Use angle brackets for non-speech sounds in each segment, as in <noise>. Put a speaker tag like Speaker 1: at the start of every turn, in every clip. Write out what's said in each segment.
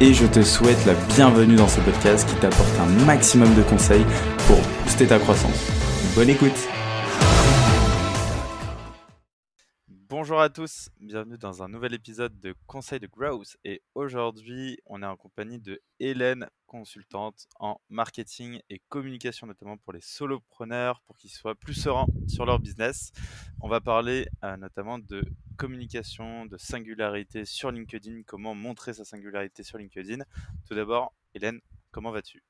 Speaker 1: et je te souhaite la bienvenue dans ce podcast qui t'apporte un maximum de conseils pour booster ta croissance. Bonne écoute Bonjour à tous, bienvenue dans un nouvel épisode de Conseil de Growth et aujourd'hui on est en compagnie de Hélène, consultante en marketing et communication notamment pour les solopreneurs pour qu'ils soient plus sereins sur leur business. On va parler euh, notamment de communication, de singularité sur LinkedIn, comment montrer sa singularité sur LinkedIn. Tout d'abord, Hélène, comment vas-tu?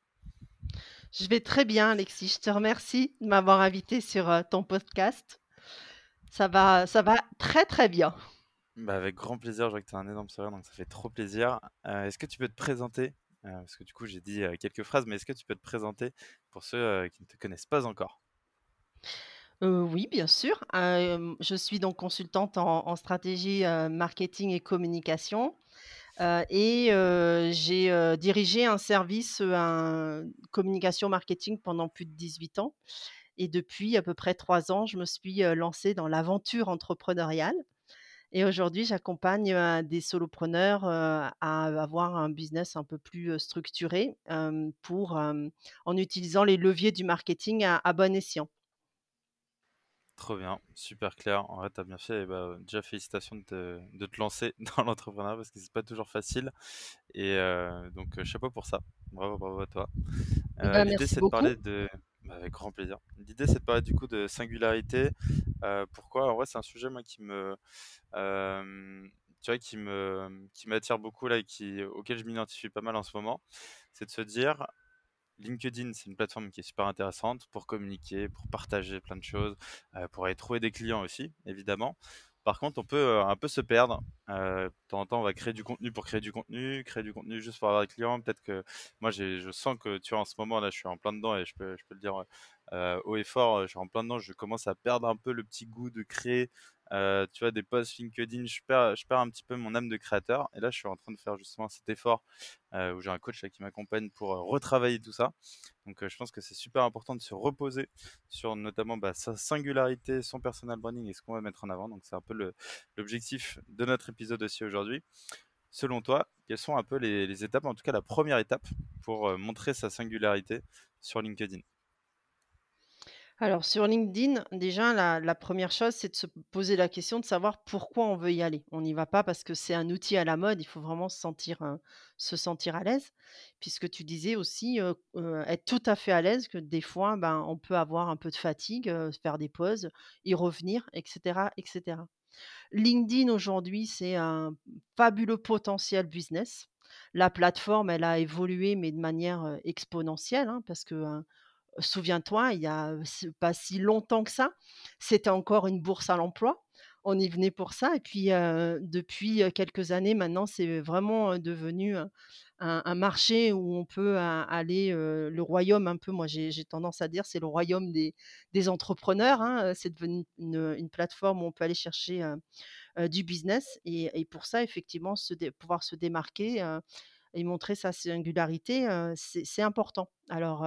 Speaker 2: Je vais très bien, Alexis. Je te remercie de m'avoir invité sur euh, ton podcast. Ça va, ça va très très bien.
Speaker 1: Bah avec grand plaisir, je vois que tu as un énorme sourire, donc ça fait trop plaisir. Euh, est-ce que tu peux te présenter euh, Parce que du coup, j'ai dit quelques phrases, mais est-ce que tu peux te présenter pour ceux qui ne te connaissent pas encore?
Speaker 2: Oui, bien sûr. je suis donc consultante en stratégie, marketing et communication, et j'ai, dirigé un service, un communication marketing pendant plus de 18 ans et depuis à peu près 3 ans, je me suis, lancée dans l'aventure entrepreneuriale et aujourd'hui j'accompagne, des solopreneurs, à avoir un business un peu plus, structuré, pour, en utilisant les leviers du marketing à à bon escient.
Speaker 1: Trop bien, super clair. En vrai, tu as bien fait. Et bah, déjà, félicitations de te, de te lancer <laughs> dans l'entrepreneuriat parce que c'est pas toujours facile. Et donc, chapeau pour ça. Bravo, bravo à toi.
Speaker 2: Eh ben, l'idée, c'est de parler
Speaker 1: de. Bah, avec grand plaisir. L'idée, c'est de parler du coup de singularité. pourquoi? En vrai, c'est un sujet moi qui me. tu vois, qui me, qui m'attire beaucoup là et qui, auquel je m'identifie pas mal en ce moment. C'est de se dire, LinkedIn, c'est une plateforme qui est super intéressante pour communiquer, pour partager plein de choses, euh, pour aller trouver des clients aussi, évidemment. Par contre, on peut euh, un peu se perdre. Euh, de temps en temps, on va créer du contenu pour créer du contenu, créer du contenu juste pour avoir des clients. Peut-être que moi, je sens que tu vois, en ce moment là, je suis en plein dedans et je peux, je peux le dire haut et fort, je suis en plein dedans. Je commence à perdre un peu le petit goût de créer euh, tu vois, des posts LinkedIn, je perds, un petit peu mon âme de créateur. Et là, je suis en train de faire justement cet effort euh, où j'ai un coach qui m'accompagne pour euh, retravailler tout ça. Donc, je pense que c'est super important de se reposer sur notamment bah, sa singularité, son personal branding et ce qu'on va mettre en avant. Donc, c'est un peu l'objectif de notre épisode aussi aujourd'hui. Selon toi, quelles sont un peu les étapes, en tout cas la première étape pour montrer sa singularité sur LinkedIn?
Speaker 2: Alors sur LinkedIn, déjà la première chose, c'est de se poser la question de savoir pourquoi on veut y aller. On n'y va pas parce que c'est un outil à la mode, il faut vraiment se sentir, se sentir à l'aise. Puisque tu disais aussi, être tout à fait à l'aise que des fois, ben, on peut avoir un peu de fatigue, faire des pauses, y revenir etc. LinkedIn aujourd'hui, c'est un fabuleux potentiel business. La plateforme, elle a évolué mais de manière, exponentielle, hein, parce que, souviens-toi, il y a pas si longtemps que ça, c'était encore une bourse à l'emploi. On y venait pour ça. Et puis, depuis quelques années maintenant, c'est vraiment devenu un, marché où on peut aller, le royaume un peu, moi j'ai tendance à dire, c'est le royaume des, entrepreneurs. Hein, c'est devenu une, plateforme où on peut aller chercher du business. Et, pour ça, effectivement, pouvoir se démarquer et montrer sa singularité, c'est important. Alors,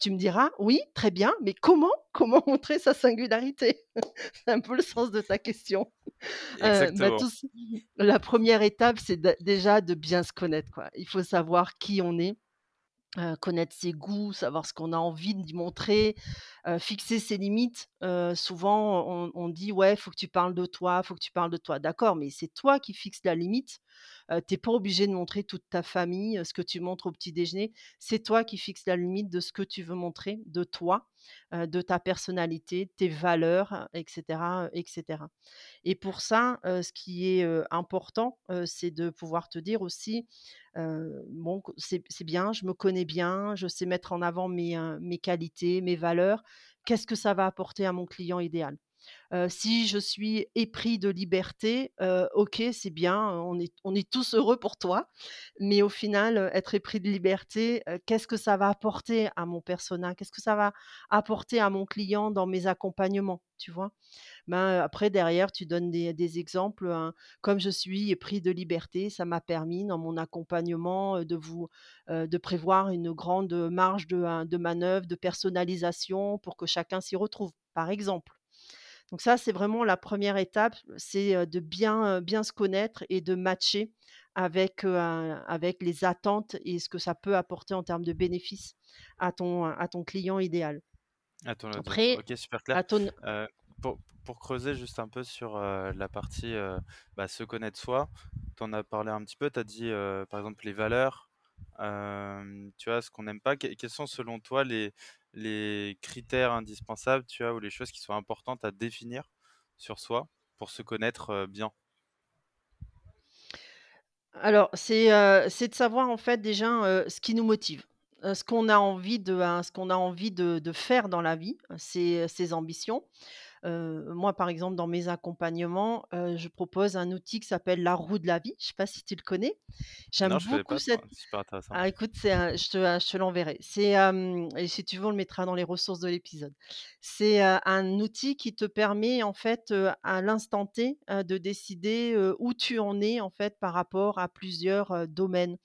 Speaker 2: tu me diras, oui, très bien, mais comment <laughs> comment montrer sa singularité? C'est un peu le sens de ta question. Bah, la première étape, c'est déjà de bien se connaître. Quoi. Il faut savoir qui on est. connaître ses goûts, savoir ce qu'on a envie d'y montrer, fixer ses limites. souvent, on, dit ouais, faut que tu parles de toi, faut que tu parles de toi. D'accord, mais c'est toi qui fixes la limite tu n'es pas obligé de montrer toute ta famille, ce que tu montres au petit déjeuner. C'est toi qui fixes la limite de ce que tu veux montrer, de toi, de ta personnalité, tes valeurs, etc., etc. Et pour ça, ce qui est important, c'est de pouvoir te dire aussi, bon, c'est bien, je me connais bien, je sais mettre en avant mes qualités, mes valeurs. Qu'est-ce que ça va apporter à mon client idéal? Si je suis épris de liberté, OK, c'est bien, on est on tous heureux pour toi. Mais au final, être épris de liberté, qu'est-ce que ça va apporter à mon persona? Qu'est-ce que ça va apporter à mon client dans mes accompagnements, tu vois? Ben, après derrière tu donnes des exemples, hein, comme je suis épris de liberté, ça m'a permis dans mon accompagnement, de vous de prévoir une grande, marge hein, de manœuvre, de personnalisation pour que chacun s'y retrouve, par exemple. Donc ça, c'est vraiment la première étape, c'est, de bien, bien se connaître et de matcher avec, avec les attentes et ce que ça peut apporter en termes de bénéfices à ton à ton client idéal. Après,
Speaker 1: OK, super clair.
Speaker 2: ton
Speaker 1: pour pour creuser juste un peu sur, la partie, bah, se connaître soi, tu en as parlé un petit peu, tu as dit, par exemple les valeurs, tu vois? Ce qu'on n'aime pas. Quels sont selon toi les les critères indispensables, tu vois? Ou les choses qui sont importantes à définir sur soi pour se connaître, bien?
Speaker 2: Alors, c'est, de savoir en fait déjà, ce qui nous motive, ce qu'on a envie de, hein, ce a envie de faire dans la vie, ses ses ambitions. Moi, par exemple, dans mes accompagnements, je propose un outil qui s'appelle la roue de la vie. Je sais pas si tu le connais? J'aime beaucoup
Speaker 1: pas,
Speaker 2: cette
Speaker 1: c'est super intéressant.
Speaker 2: ah écoute, un je te, l'enverrai. C'est, et si tu veux, on le mettra dans les ressources de l'épisode. C'est, un outil qui te permet en fait, à l'instant T, de décider, où tu en es en fait par rapport à plusieurs, domaines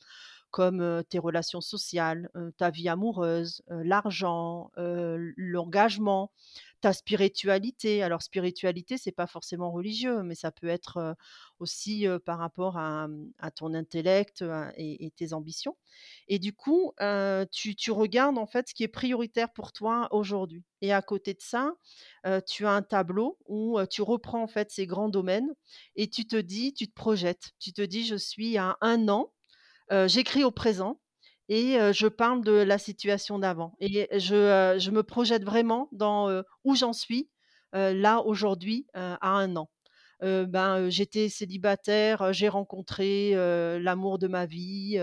Speaker 2: comme, tes relations sociales, ta vie amoureuse, l'argent, l'engagement, ta spiritualité. Alors spiritualité, c'est pas forcément religieux, mais ça peut être, aussi, par rapport à, ton intellect, et tes ambitions et du coup, tu tu regardes en fait ce qui est prioritaire pour toi aujourd'hui et à côté de ça, tu as un tableau où, tu reprends en fait ces grands domaines et tu te dis tu te projettes. Tu te dis: «Je suis à un an j'écris au présent et je parle de la situation d'avant et je, je me projette vraiment dans, où j'en suis, là, aujourd'hui, à un an. Ben, j'étais célibataire, j'ai rencontré, l'amour de ma vie,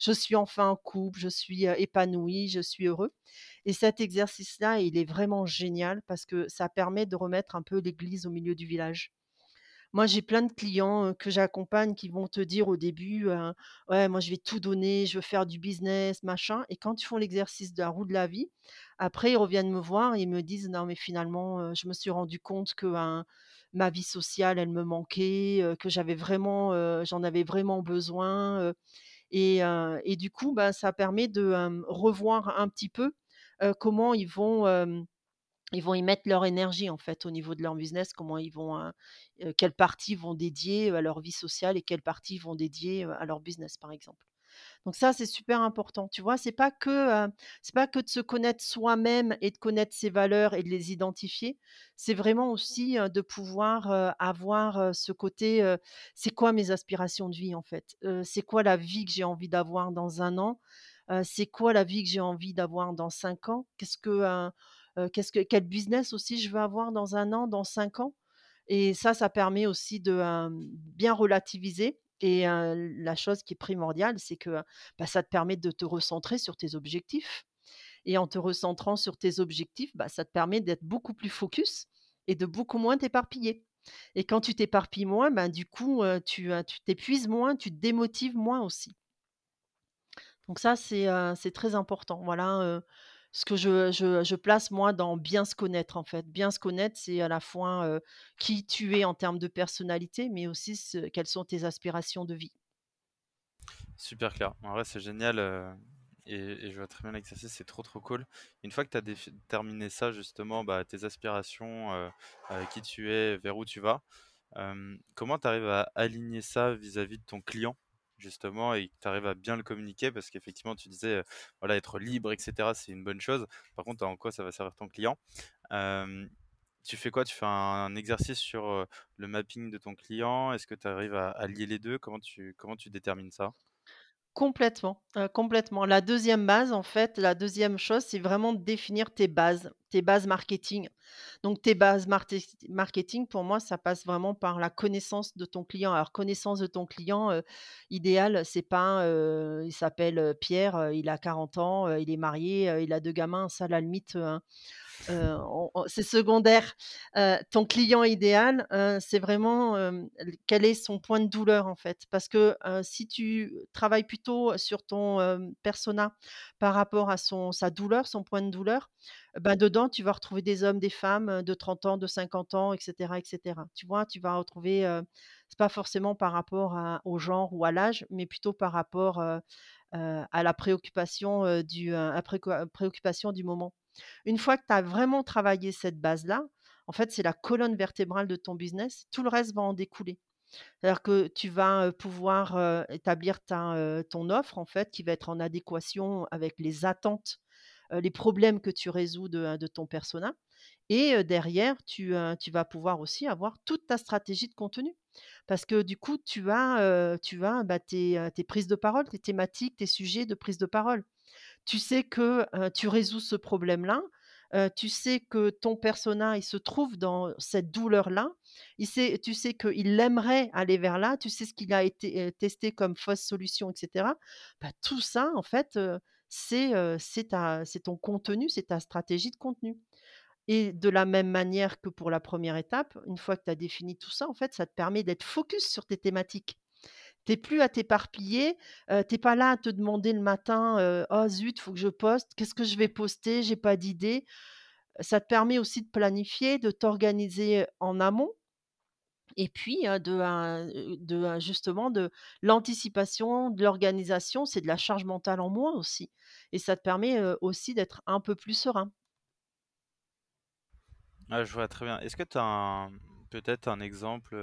Speaker 2: je suis enfin en couple, je suis, heu, épanoui, je suis heureux et cet exercice-là, il est vraiment génial parce que ça permet de remettre un peu l'église au milieu du village. Moi, j'ai plein de clients, que j'accompagne qui vont te dire au début, «Ouais, moi, je vais tout donner, je veux faire du business, machin» et quand ils font l'exercice de la roue de la vie, après ils reviennent me voir et ils me disent: «Non, mais finalement, je me suis rendu compte que, ben, ma vie sociale, elle me manquait, que j'avais vraiment, j'en avais vraiment besoin», et du coup, bah, ça permet de, revoir un petit peu, comment ils vont, ils vont y mettre leur énergie, en fait, au niveau de leur business, comment ils vont, heu, quelle partie vont dédier, à leur vie sociale et quelle partie vont dédier, à leur business, par exemple. Donc ça, c'est super important, tu vois? C'est pas que, c'est pas que de se connaître soi-même et de connaître ses valeurs et de les identifier. C'est vraiment aussi, de pouvoir, avoir, ce côté, «C'est quoi mes aspirations de vie, en fait? C'est quoi la vie que j'ai envie d'avoir dans un an? C'est quoi la vie que j'ai envie d'avoir dans 5 ans? Qu'est-ce que, quel business aussi je veux avoir dans un an, dans 5 ans?» et ça, ça permet aussi de, bien relativiser et la chose qui est primordiale, c'est que, bah, ça te permet de te recentrer sur tes objectifs et en te recentrant sur tes objectifs, bah, ça te permet d'être beaucoup plus focus et de beaucoup moins t'éparpiller et quand tu t'éparpilles moins, ben, du coup, tu, t'épuises moins, tu te démotives moins aussi. Donc ça, c'est, très important. Voilà, ce que je place moi dans bien se connaître, en fait. Bien se connaître, c'est à la fois, qui tu es en termes de personnalité, mais aussi quelles sont tes aspirations de vie.
Speaker 1: Super clair. En vrai, c'est génial, et je vois très bien l'exercice, c'est trop, trop cool. Une fois que tu as déterminé ça justement, bah, tes aspirations, qui tu es, vers où tu vas, comment tu arrives à aligner ça vis-à-vis de ton client, justement et que tu arrives à bien le communiquer? Parce qu'effectivement, tu disais, heu, voilà, être libre et cetera, c'est une bonne chose. Par contre, en quoi ça va servir ton client? Tu fais quoi? Tu fais un exercice sur, heu, le mapping de ton client? Est-ce que tu arrives à à lier les 2? Comment tu comment tu détermines ça?
Speaker 2: Complètement, heu, complètement. La deuxième base, en fait, la deuxième chose, c'est vraiment de définir tes bases, tes bases marketing. Donc tes bases marketing, pour moi, ça passe vraiment par la connaissance de ton client. Alors connaissance de ton client, idéal, c'est pas, il s'appelle, Pierre, il a 40 ans, il est marié, il a 2 gamins. Ça, la limite, heu, on c'est secondaire. Heu, ton client idéal, heu, c'est vraiment, quel est son point de douleur, en fait? Parce que, si tu travailles plutôt sur ton, persona par rapport à son sa douleur, son point de douleur, bah, dedans, tu vas retrouver des hommes, des femmes, de 30 ans, de 50 ans et cetera et cetera. Tu vois? Tu vas retrouver, c'est pas forcément par rapport au genre ou à l'âge, mais plutôt par rapport, à la préoccupation, du, à préoccupation du moment. Une fois que tu as vraiment travaillé cette base-là, en fait, c'est la colonne vertébrale de ton business, tout le reste va en découler. C'est-à-dire que tu vas, pouvoir, établir ton offre, en fait, qui va être en adéquation avec les attentes, les problèmes que tu résous de, de ton persona et derrière, tu, vas pouvoir aussi avoir toute ta stratégie de contenu. Parce que du coup, tu as, tu bah, tes, tes prises de parole, tes thématiques, tes sujets de prise de parole. Tu sais que, tu résous ce problème-là, tu sais que ton persona, il se trouve dans cette douleur-là. Tu sais qu'il aimerait aller vers là, tu sais ce qu'il a été, testé comme fausse solution et cetera. Bah, tout ça, en fait, c'est ton contenu, c'est ta stratégie de contenu et de la même manière que pour la première étape, une fois que tu as défini tout ça, en fait, ça te permet d'être focus sur tes thématiques. Tu es plus à t'éparpiller, heu, tu es pas là à te demander le matin, «Oh zut, faut que je poste, qu'est-ce que je vais poster? J'ai pas d'idée». Ça te permet aussi de planifier, de t'organiser en amont et puis, de, justement de l'anticipation, de l'organisation, c'est de la charge mentale en moins aussi et ça te permet, aussi d'être un peu plus serein.
Speaker 1: Ah, je vois très bien. Est-ce que tu as peut-être un exemple,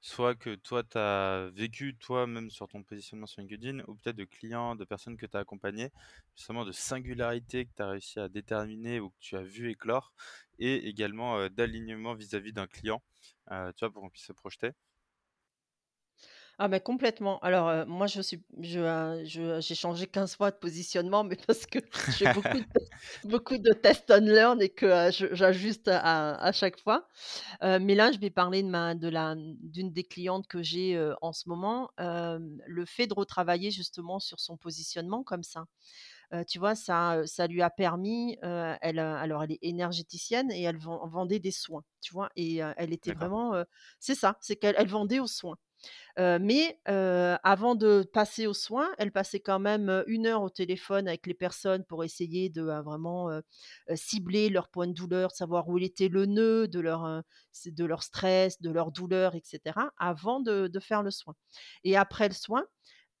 Speaker 1: soit que toi tu as vécu toi-même sur ton positionnement sur LinkedIn ou peut-être de clients, de personnes que tu as accompagnées, justement de singularités que tu as réussi à déterminer ou que tu as vu éclore et également, heu, d'alignement vis-à-vis d'un client, heu, tu vois, pour qu'on puisse se projeter?
Speaker 2: Ah mais complètement. Alors, heu, moi je suis je, heu, je j'ai changé 15 fois de positionnement, mais <laughs> parce que je fais beaucoup de tests <laughs> <laughs> beaucoup de test and learn et que, heu, je j'ajuste à à chaque fois. Heu, mais là, je vais parler de ma de la d'une des clientes que j'ai, heu, en ce moment. Hem, le fait de retravailler justement sur son positionnement comme ça, heu, tu vois, ça, heu, ça lui a permis, heu, elle, heu, alors elle est énergéticienne et elle ven vendait des soins, tu vois? Et heu, elle était
Speaker 1: D'accord,
Speaker 2: vraiment, heu c'est ça, c'est qu'elle elle vendait aux soins. Mais avant de passer aux soins, elle passait quand même, 1 heure au téléphone avec les personnes pour essayer de, heu, vraiment, cibler leur point de douleur, savoir où était le nœud de leur, stress, de leur douleur et cetera, avant de faire le soin et après le soin,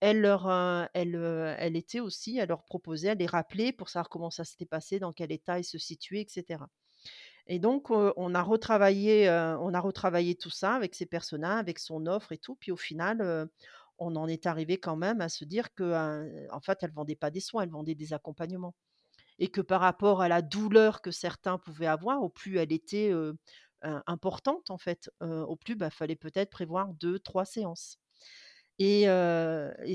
Speaker 2: elle était aussi elle leur proposait, elle les rappelait pour savoir comment ça s'était passé, dans quel état ils se situaient et cetera. Et donc, on a retravaillé, on a retravaillé tout ça avec ses personas, avec son offre et tout. Puis au final, on en est arrivé quand même à se dire que, en fait, elle vendait pas des soins, elle vendait des accompagnements. Et que par rapport à la douleur que certains pouvaient avoir, au plus elle était, importante en fait, au plus, bah, fallait peut-être prévoir deux, trois séances. Et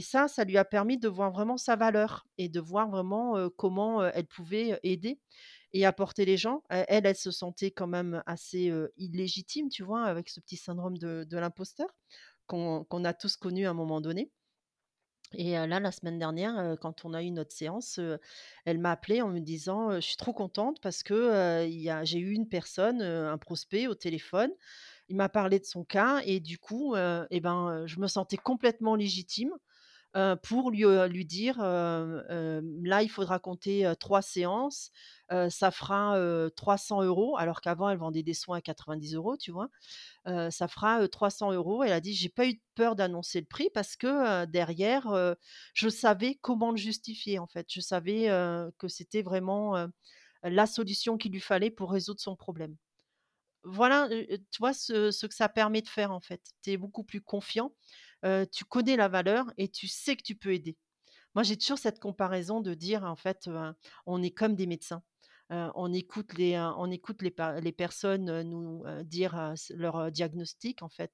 Speaker 2: ça, ça lui a permis de voir vraiment sa valeur et de voir vraiment, comment, elle pouvait, aider et apporter les gens. Elle, elle se sentait quand même assez, illégitime, tu vois? Avec ce petit syndrome de l'imposteur qu'on a tous connu à un moment donné et là, la semaine dernière, quand on a eu notre séance, elle m'a appelée en me disant, «Je suis trop contente parce que, j'ai eu une personne, un prospect au téléphone il m'a parlé de son cas et du coup, et ben, je me sentais complètement légitime, heu, pour lui, heu, lui dire, heu, hem: «Là, il faudra compter, 3 séances, ça fera, heu, 300 euros», alors qu'avant elle vendait des soins à 90 euros, tu vois? «Ça fera, heu, 300 euros». Elle a dit: «J'ai pas eu peur d'annoncer le prix parce que, derrière, je savais comment le justifier, en fait. Je savais, que c'était vraiment, la solution qu'il lui fallait pour résoudre son problème». Voilà, tu vois ce ce que ça permet de faire en fait. Tu es beaucoup plus confiant, tu connais la valeur et tu sais que tu peux aider. Moi, j'ai toujours cette comparaison de dire en fait, on est comme des médecins. On écoute les, on écoute les personnes, nous, dire, leur, diagnostic en fait,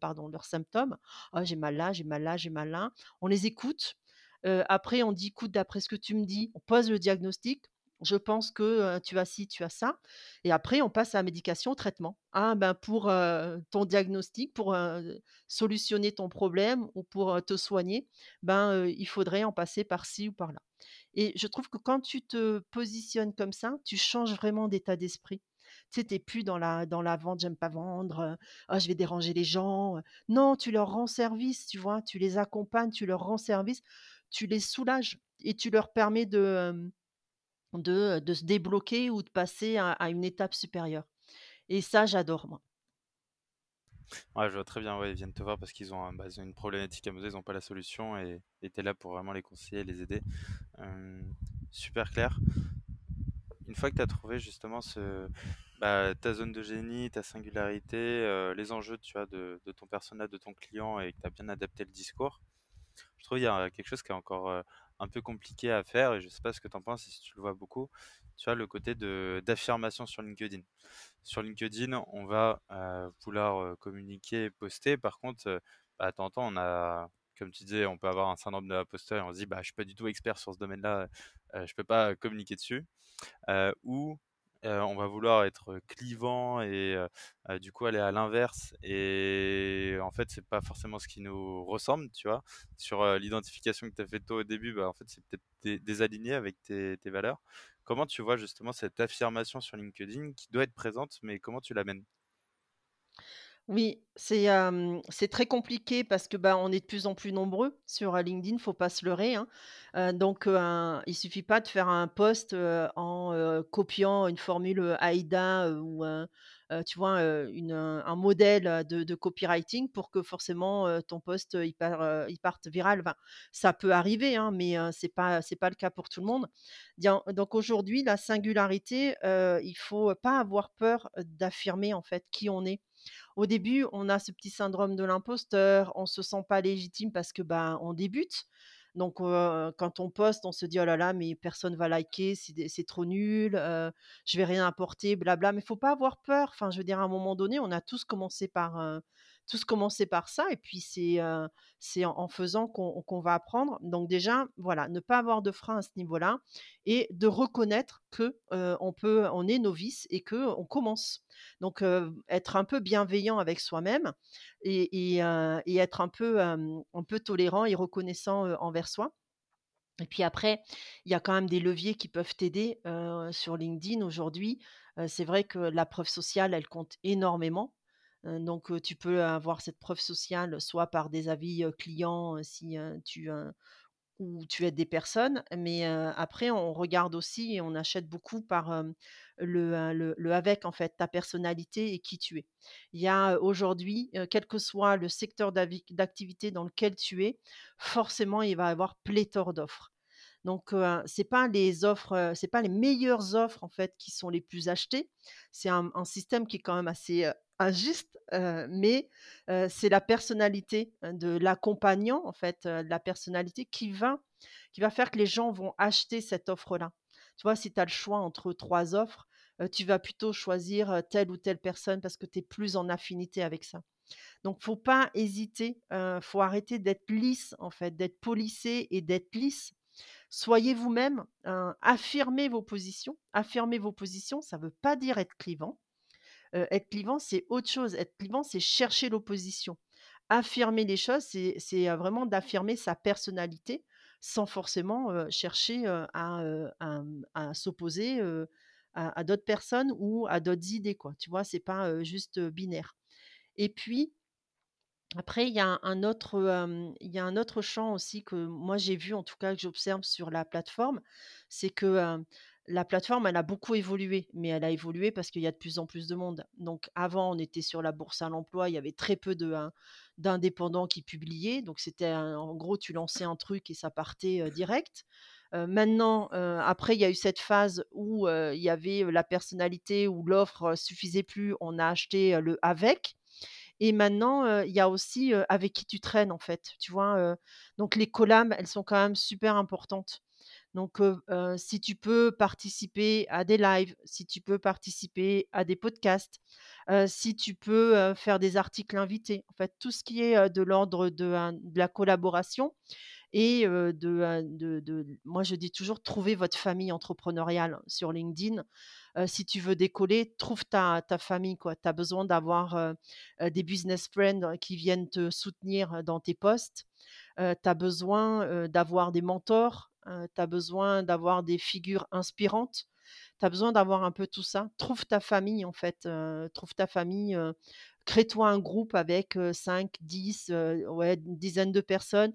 Speaker 2: pardon, leurs symptômes. «Ah j'ai mal là, j'ai mal là, j'ai mal là». On les écoute, après on dit: «Écoute, d'après ce que tu me dis», on pose le diagnostic, je pense que, tu as ci, tu as ça et après on passe à la médication, au traitement. Ah ben, pour, ton diagnostic, pour, solutionner ton problème ou pour, te soigner, ben, il faudrait en passer par ci ou par là et je trouve que quand tu te positionnes comme ça, tu changes vraiment d'état d'esprit. Tu sais, plus dans la dans la vente, j'aime pas vendre, ah je vais déranger les gens. Non, tu leur rends service, tu vois? Tu les accompagnes, tu leur rends service, tu les soulages et tu leur permets de, de, de se débloquer ou de passer à une étape supérieure et ça, j'adore moi.
Speaker 1: Ouais, je vois très bien, ils viennent te voir parce qu'ils ont bah, une problématique à ils ont pas la solution et tu es là pour vraiment les conseiller, les aider. Super clair. Une fois que tu as trouvé justement ce bah, ta zone de génie, ta singularité, les enjeux, tu vois, de de ton persona, de ton client et que tu as bien adapté le discours, je trouve il y a quelque chose qui est encore, un peu compliqué à faire et je sais pas ce que tu en penses et si tu le vois beaucoup. Tu vois, le côté de d'affirmation sur LinkedIn. Sur LinkedIn, on va, heu, vouloir, heu, communiquer, poster. Par contre, heu, bah, temps en temps, on a comme tu disais, on peut avoir un syndrome de l'imposteur et on se dit: «Bah, je suis pas du tout expert sur ce domaine-là, heu, je peux pas communiquer dessus». Ou, on va vouloir être clivant et du coup aller à l'inverse et en fait, c'est pas forcément ce qui nous ressemble, tu vois? Sur, l'identification que tu as fait toi au début, bah, en fait, c'est peut-être dé désaligné avec tes valeurs. Comment tu vois justement cette affirmation sur LinkedIn qui doit être présente, mais comment tu l'amènes?
Speaker 2: Oui, c'est, très compliqué parce que, bah, on est de plus en plus nombreux sur, heu, LinkedIn, faut pas se leurrer, hein. Donc, heu, un il suffit pas de faire un post, en, copiant une formule, AIDA, ou un, tu vois, un modèle, de copywriting pour que forcément, ton post, il parte viral. Ça peut arriver, hein, mais, heu, c'est pas le cas pour tout le monde. Donc aujourd'hui, la singularité, heu, il faut pas avoir peur, d'affirmer, en fait, qui on est. Au début, on a ce petit syndrome de l'imposteur, on se sent pas légitime parce que, ben, on débute. Donc, quand on poste, on se dit: «Oh là là, mais personne va liker, c'est trop nul, heu, je vais rien apporter, blabla». Mais faut pas avoir peur. Enfin, je veux dire, à un moment donné, on a tous commencé par, tous commencé par ça et puis c'est, en faisant qu'on va apprendre. Donc déjà, voilà, ne pas avoir de frein à ce niveau-là et de reconnaître que, on peut on est novice et que on commence. Donc, être un peu bienveillant avec soi-même et et être un peu, un peu tolérant et reconnaissant, envers soi. Et puis après, il y a quand même des leviers qui peuvent t'aider, sur LinkedIn aujourd'hui. C'est vrai que la preuve sociale, elle compte énormément. Donc, tu peux avoir cette preuve sociale soit par des avis, clients, si, tu, où tu aides des personnes, mais après on regarde aussi et on achète beaucoup par, le, le avec en fait, ta personnalité et qui tu es. Il y a, aujourd'hui, quel que soit le secteur d'activité dans lequel tu es, forcément il va y avoir pléthore d'offres. Donc heu, c'est pas les offres, c'est pas les meilleures offres en fait qui sont les plus achetées. C'est un système qui est quand même assez, injuste, mais c'est la personnalité, heu, de l'accompagnant en fait, la personnalité qui va qui va faire que les gens vont acheter cette offre-là. Tu vois, si tu as le choix entre 3 offres, tu vas plutôt choisir, telle ou telle personne parce que tu es plus en affinité avec ça. Donc faut pas hésiter, heu, faut arrêter d'être lisse en fait, d'être polissé et d'être lisse Soyez vous-même, heu, affirmez vos positions. Affirmer vos positions, ça ne veut pas dire être clivant. Être clivant, c'est autre chose. Être clivant, c'est chercher l'opposition. Affirmer les choses, c'est vraiment d'affirmer sa personnalité sans forcément, chercher, mmh, à s'opposer, à d'autres personnes ou à d'autres idées, quoi. Tu vois? C'est pas, juste, binaire et puis après, il y a un autre, y a un autre champ aussi que moi j'ai vu, en tout cas que j'observe sur la plateforme, c'est que, la plateforme, elle a beaucoup évolué, mais elle a évolué parce qu'il y a de plus en plus de monde. Donc avant, on était sur la bourse à l'emploi, il y avait très peu hein, d'indépendants qui publiaient, donc c'était en gros, tu lançais un truc et ça partait, direct. Maintenant, après il y a eu cette phase où, il y avait, la personnalité, où l'offre, suffisait plus, on a acheté, le avec. Et maintenant, il y a aussi, avec qui tu traînes, en fait, tu vois? Donc les collabs, elles sont quand même super importantes. Donc si tu peux participer à des lives, si tu peux participer à des podcasts, si tu peux, faire des articles invités, en fait, tout ce qui est, de l'ordre de la collaboration et de, moi je dis toujours: «Trouvez votre famille entrepreneuriale sur LinkedIn». Si tu veux décoller, trouve ta ta famille. Tu as besoin d'avoir, des business friends qui viennent te soutenir dans tes posts. Heu, tu as besoin, d'avoir des mentors, heu, tu as besoin d'avoir des figures inspirantes. Tu as besoin d'avoir un peu tout ça. Trouve ta famille en fait, trouve ta famille, crée-toi un groupe avec, heu, 5-10, heu, ouais, une dizaine de personnes.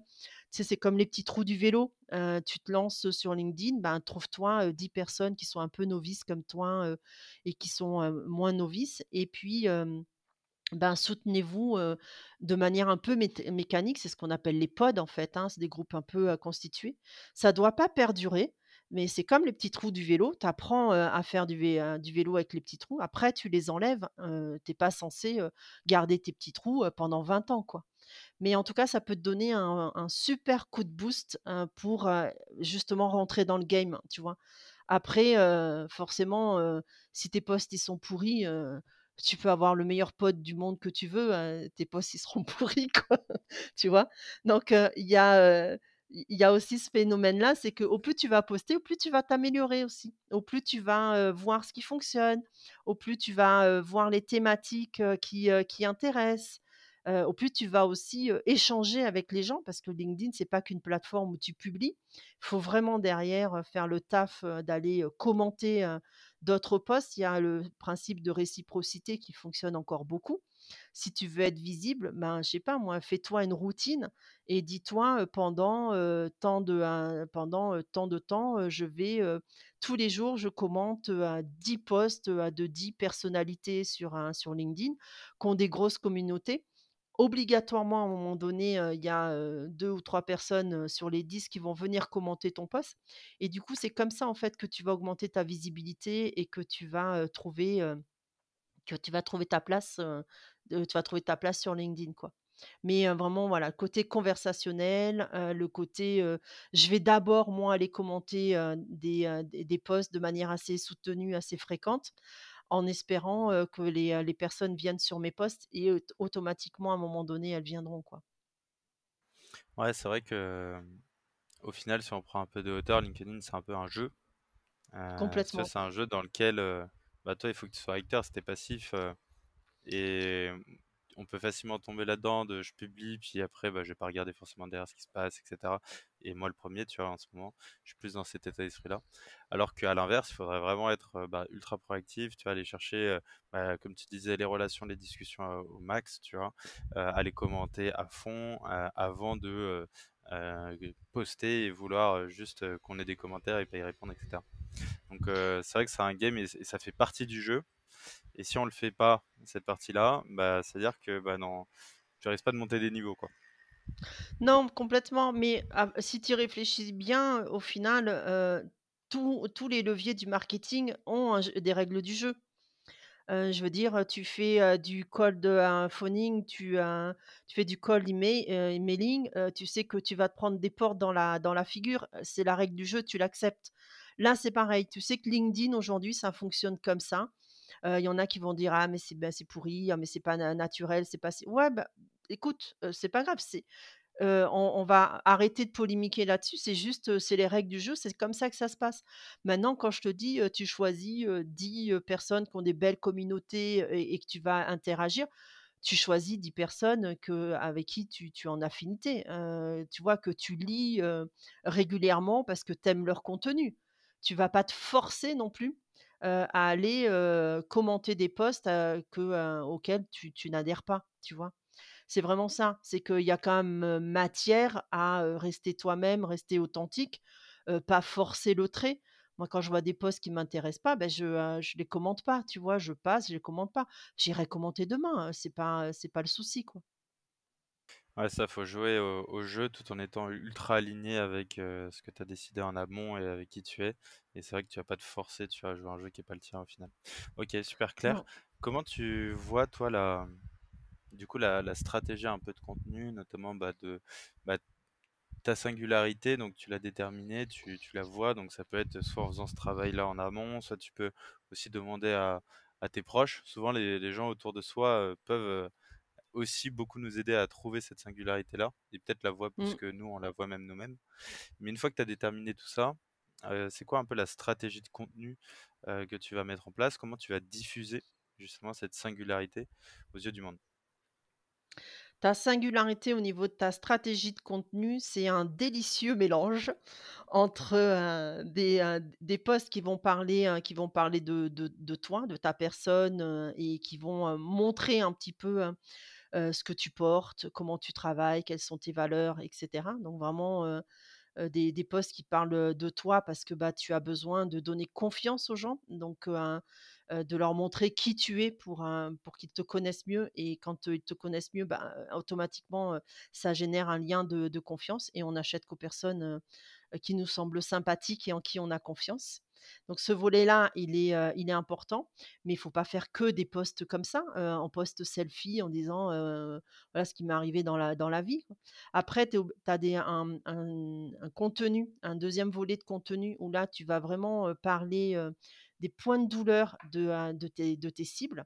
Speaker 2: C'est comme les petits trous du vélo, tu te lances sur LinkedIn, ben, trouve-toi, heu, 10 personnes qui sont un peu novices comme toi, et qui sont, moins novices et puis, ben, soutenez-vous, de manière un peu mécanique. C'est ce qu'on appelle les pods en fait, hein, c'est des groupes un peu, constitués. Ça doit pas perdurer, mais c'est comme les petits trous du vélo, tu apprends, à faire du vélo avec les petits trous. Après tu les enlèves, heu, tu es pas censé, garder tes petits trous, pendant 20 ans quoi. Mais en tout cas, ça peut te donner un super coup de boost, heu, pour, justement rentrer dans le game, tu vois? Après, forcément, si tes posts ils sont pourris, tu peux avoir le meilleur pote du monde que tu veux, heu, tes posts ils seront <laughs> pourris quoi, tu vois? Donc il y a, aussi ce phénomène-là, c'est qu'au plus tu vas poster, au plus tu vas t'améliorer aussi. Au plus tu vas, voir ce qui fonctionne, au plus tu vas, voir les thématiques, qui, qui intéressent, heu, au plus tu vas aussi, échanger avec les gens parce que LinkedIn, c'est pas qu'une plateforme où tu publies. Il faut vraiment derrière, faire le taf, d'aller, commenter, d'autres posts. Il y a le principe de réciprocité qui fonctionne encore beaucoup. Si tu veux être visible, ben, je sais pas moi, fais-toi une routine et dis-toi, pendant, tant de, pendant, tant de temps, je vais, tous les jours je commente, à 10 posts, de 10 personnalités sur sur LinkedIn, qui ont des grosses communautés. Obligatoirement, à un moment donné, il y a, heu, 2 ou 3 personnes, sur les 10 qui vont venir commenter ton post et du coup, c'est comme ça, en fait, que tu vas augmenter ta visibilité et que tu vas, trouver, que tu vas trouver ta place, tu vas trouver ta place sur LinkedIn, quoi. Mais vraiment, voilà, côté conversationnel, le côté, je vais d'abord, moi, aller commenter, des des posts de manière assez soutenue, assez fréquente, en espérant, que les, les personnes viennent sur mes posts et aut automatiquement, à un moment donné, elles viendront, quoi.
Speaker 1: Ouais, c'est vrai que, au final, si on prend un peu de hauteur, LinkedIn, c'est un peu un jeu. Vois,
Speaker 2: Complètement.
Speaker 1: c'est un jeu dans lequel, bah, toi, il faut que tu sois acteur. Es passif, et on peut facilement tomber là-dedans de je publie, puis après, bah, je vais pas regarder forcément derrière ce qui se passe et cetera et moi le premier tu vois, en ce moment, je suis plus dans cet état d'esprit-là. Alors qu'à l'inverse, il faudrait vraiment être, heu, bah, ultra proactif, tu vois? Aller chercher, heu, bah, comme tu disais, les relations, les discussions, au max, tu vois? Heu, aller commenter à fond, heu, avant de, poster et vouloir, juste, qu'on ait des commentaires et pas y répondre et cetera. Donc c'est vrai que c'est un game et ça fait partie du jeu et si on le fait pas, cette partie-là, bah, c'est-à-dire que, bah, non, tu risques pas de monter des niveaux, quoi.
Speaker 2: Non, complètement, mais si tu réfléchis bien, au final, heu, tous les leviers du marketing ont des règles du jeu. Heu, je veux dire, tu fais, heu, du cold, heu, phoning, tu, tu fais du cold email heu, emailing, tu sais que tu vas te prendre des portes dans la dans la figure, c'est la règle du jeu, tu l'acceptes. Là, c'est pareil, tu sais que LinkedIn aujourd'hui, ça fonctionne comme ça. Il y en a qui vont dire: «Ah mais c'est bah, pourri, ah mais c'est pas na naturel, c'est pas ci» ouais, bah, écoute, c'est pas grave, c'est on va arrêter de polémiquer là-dessus, c'est juste, c'est les règles du jeu, c'est comme ça que ça se passe. Maintenant quand je te dis, tu choisis, heu, 10, heu, personnes qui ont des belles communautés, et que tu vas interagir, tu choisis 10 personnes que avec qui tu tu es en affinité, tu vois? Que tu lis, régulièrement parce que tu aimes leur contenu. Tu vas pas te forcer non plus, à aller, commenter des posts, que, auxquels tu tu n'adhères pas, tu vois? C'est vraiment ça, c'est qu'il y a quand même, matière à, rester toi-même, rester authentique, pas forcer le trait. Moi, quand je vois des posts qui m'intéressent pas, ben je, je les commente pas, tu vois? Je passe, je les commente pas. J'irai commenter demain, heu, c'est pas, c'est pas le souci, quoi.
Speaker 1: Ouais, ça, faut jouer au au jeu tout en étant ultra aligné avec, heu, ce que tu as décidé en amont et avec qui tu es et c'est vrai que tu vas pas te forcer, tu vas jouer un jeu qui est pas le tien au final. OK, super clair.
Speaker 2: Non.
Speaker 1: Comment tu vois toi la du coup la la stratégie un peu de contenu, notamment, bah, de bah, ta singularité, donc tu l'as déterminée, tu tu la vois, donc ça peut être soit en faisant ce travail-là en amont, soit tu peux aussi demander à à tes proches. Souvent les les gens autour de soi, heu, peuvent, aussi beaucoup nous aider à trouver cette singularité-là et peut-être la voix plus
Speaker 2: Mmh.
Speaker 1: que nous, on la voit même nous-mêmes. Mais une fois que tu as déterminé tout ça, c'est quoi un peu la stratégie de contenu, que tu vas mettre en place? Comment tu vas diffuser justement cette singularité aux yeux du monde?
Speaker 2: Ta singularité au niveau de ta stratégie de contenu, c'est un délicieux mélange entre, des, heu, des posts qui vont parler, qui vont parler de de de toi, de ta personne, et qui vont, montrer un petit peu, ce que tu portes, comment tu travailles, quelles sont tes valeurs et cetera. Donc vraiment, des des qui parlent, de toi parce que, bah, tu as besoin de donner confiance aux gens, donc de leur montrer qui tu es pour, qu'ils te connaissent mieux et quand, ils te connaissent mieux, bah, automatiquement, ça génère un lien de confiance et on n'achète qu'aux personnes, qui nous semblent sympathiques et en qui on a confiance. Donc ce volet-là, il est, heu, il est important, mais il faut pas faire que des posts comme ça, heu, en post selfie en disant, heu: «Voilà ce qui m'est arrivé dans la dans la vie». Après tu as des un un contenu, un deuxième volet de contenu où là tu vas vraiment, heu, parler, des points de douleur de, de tes de tes cibles.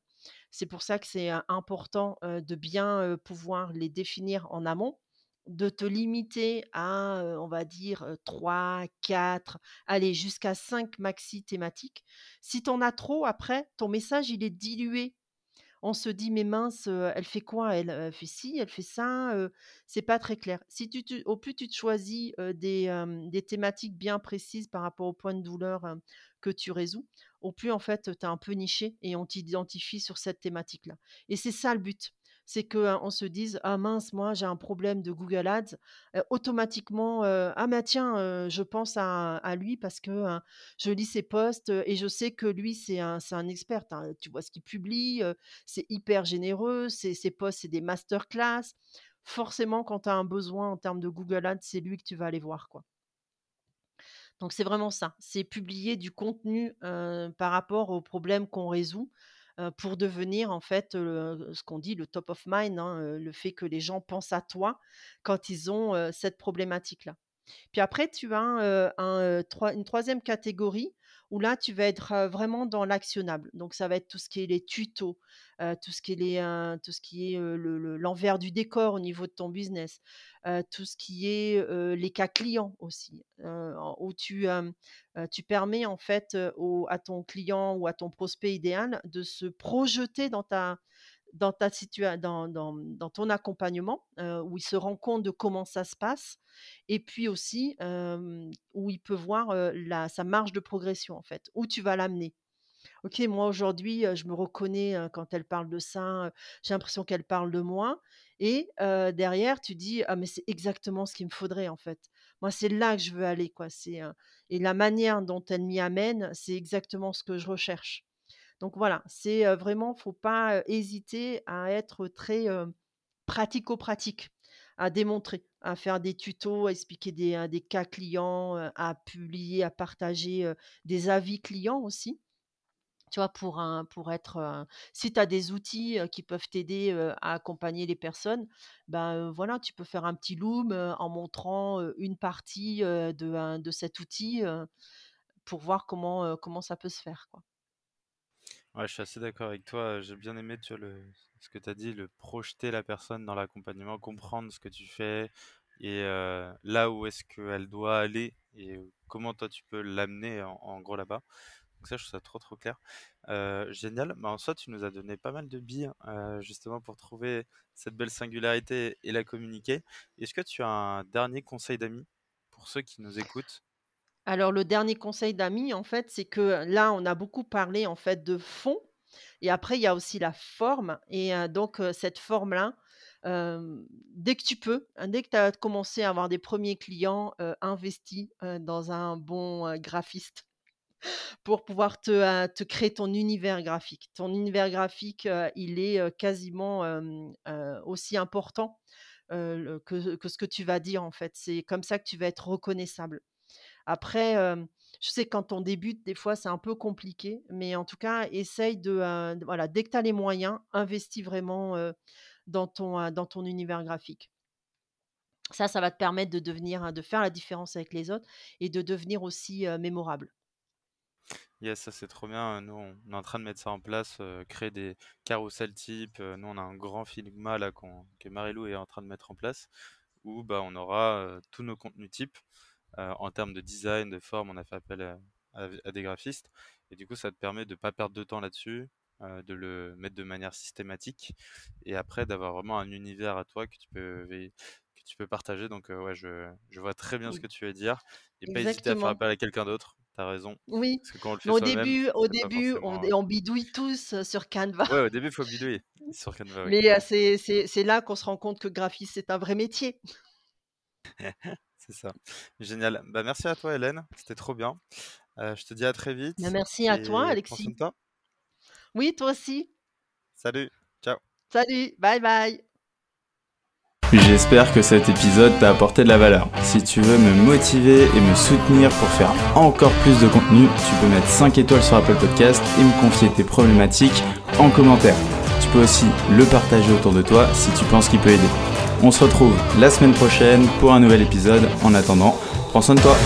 Speaker 2: C'est pour ça que c'est, important, de bien, pouvoir les définir en amont, de te limiter à, on va dire, heu, 3-4, allez jusqu'à 5 maxi thématiques. Si tu en as trop après, ton message il est dilué on se dit: «Mais mince, elle fait quoi? Elle? Fait ci, elle fait ça», c'est pas très clair. Si tu au plus tu te choisis, des, des thématiques bien précises par rapport aux points de douleur, que tu résous, au plus en fait, tu as un peu niché et on t'identifie sur cette thématique-là et c'est ça le but. C'est qu'on se dise: «Ah mince, moi j'ai un problème de Google Ads», automatiquement, «Ah mais tiens, je pense à lui parce que, heu, je lis ses posts, et je sais que lui c'est un un expert». Tu tu vois ce qu'il publie, c'est hyper généreux, ses ses posts, c'est des masterclass. Forcément, quand tu as un besoin en termes de Google Ads, c'est lui que tu vas aller voir, quoi. Donc c'est vraiment ça, c'est publier du contenu, par rapport aux problèmes qu'on résout, pour devenir en fait, ce qu'on dit le top of mind, hein, heu, le fait que les gens pensent à toi quand ils ont, heu, cette problématique-là. Puis après tu as, une troisième catégorie où là tu vas être, vraiment dans l'actionnable. Donc ça va être tout ce qui est les tutos, tout ce qui est l'envers du décor au niveau de ton business, tout ce qui est, les cas clients aussi, où tu, tu permets en fait, à ton client ou à ton prospect idéal de se projeter dans ta dans ta situa dans ton accompagnement, heu, où il se rend compte de comment ça se passe et puis aussi, hem, où il peut voir, heu, la sa marge de progression en fait, où tu vas l'amener. OK, moi aujourd'hui, je me reconnais, quand elle parle de ça, j'ai l'impression qu'elle parle de moi et derrière tu dis: «Ah mais c'est exactement ce qu'il me faudrait en fait. Moi c'est là que je veux aller quoi, c'est, et la manière dont elle m'y amène, c'est exactement ce que je recherche». Donc voilà, c'est, vraiment faut pas, hésiter à être très, pratico-pratique, à démontrer, à faire des tutos, à expliquer des, des cas clients, à publier, à partager, des avis clients aussi. Tu vois? Pour pour être, si tu as des outils, qui peuvent t'aider, à accompagner les personnes, ben, voilà, tu peux faire un petit loom, en montrant, une partie, de cet outil, pour voir comment, ça peut se faire.
Speaker 1: Ouais, je suis assez d'accord avec toi, j'ai bien aimé, tu vois, le ce que tu as dit, le projeter la personne dans l'accompagnement, comprendre ce que tu fais et heu, là où est-ce qu'elle doit aller et comment toi tu peux l'amener en gros là-bas. Donc ça, je trouve ça trop, trop clair. Heu, génial. Bah, en soi, tu nous as donné pas mal de billes, heu, justement pour trouver cette belle singularité et la communiquer. Est-ce que tu as un dernier conseil d'amis pour ceux qui nous écoutent?
Speaker 2: Alors le dernier conseil d'amis, en fait, c'est que là, on a beaucoup parlé, en fait, de fond et après il y a aussi la forme et donc cette forme-là, dès que tu peux, hein, dès que tu as commencé à avoir des premiers clients, investis, dans un bon, graphiste <laughs> pour pouvoir te, créer ton univers graphique. Ton univers graphique, il est, quasiment, aussi important, que ce que tu vas dire, en fait. C'est comme ça que tu vas être reconnaissable. Après, hem, je sais que quand on débute, des fois, c'est un peu compliqué, mais en tout cas, essaye de, de voilà, dès que tu as les moyens, investis vraiment, heu, dans ton, dans ton univers graphique. Ça, ça va te permettre de devenir, de faire la différence avec les autres et de devenir aussi, mémorable.
Speaker 1: Yes, ça c'est trop bien. Nous, on est en train de mettre ça en place, euh, créer des carousels type. Euh, nous, on a un grand Figma là qu'on, que est en train de mettre en place, où bah, on aura euh, tous nos contenus types. En termes de design, de forme, on a fait appel à, à des graphistes. Et du coup, ça te permet de ne pas perdre de temps là-dessus, de le mettre de manière systématique, et après d'avoir vraiment un univers à toi que tu peux, que tu peux partager. Donc, ouais, je, je vois très bien ce que tu veux dire. Et pas hésiter à faire appel à quelqu'un d'autre T'as raison.
Speaker 2: Oui,
Speaker 1: Parce que quand on le fait
Speaker 2: au début au début, on
Speaker 1: forcément,
Speaker 2: d on bidouille tous, sur Canva.
Speaker 1: Ouais, au début, il faut bidouiller <laughs> sur Canva,
Speaker 2: Mais c'est là qu'on se rend compte que graphiste, c'est un vrai métier. <laughs>
Speaker 1: C'est ça. Génial. Bah, merci à toi Hélène, c'était trop bien. Heu, je te dis à très
Speaker 2: Bah,
Speaker 1: vite
Speaker 2: merci à toi
Speaker 1: et prends soin
Speaker 2: Alexis.
Speaker 1: de toi.
Speaker 2: Oui, toi aussi.
Speaker 1: Salut, ciao.
Speaker 2: Salut, bye bye.
Speaker 3: J'espère que cet épisode t'a apporté de la valeur. Si tu veux me motiver et me soutenir pour faire encore plus de contenu, tu peux mettre 5 étoiles sur Apple Podcast et me confier tes problématiques en commentaire. Tu peux aussi le partager autour de toi si tu penses qu'il peut aider. On se retrouve la semaine prochaine pour un nouvel épisode. En attendant, prends soin de toi.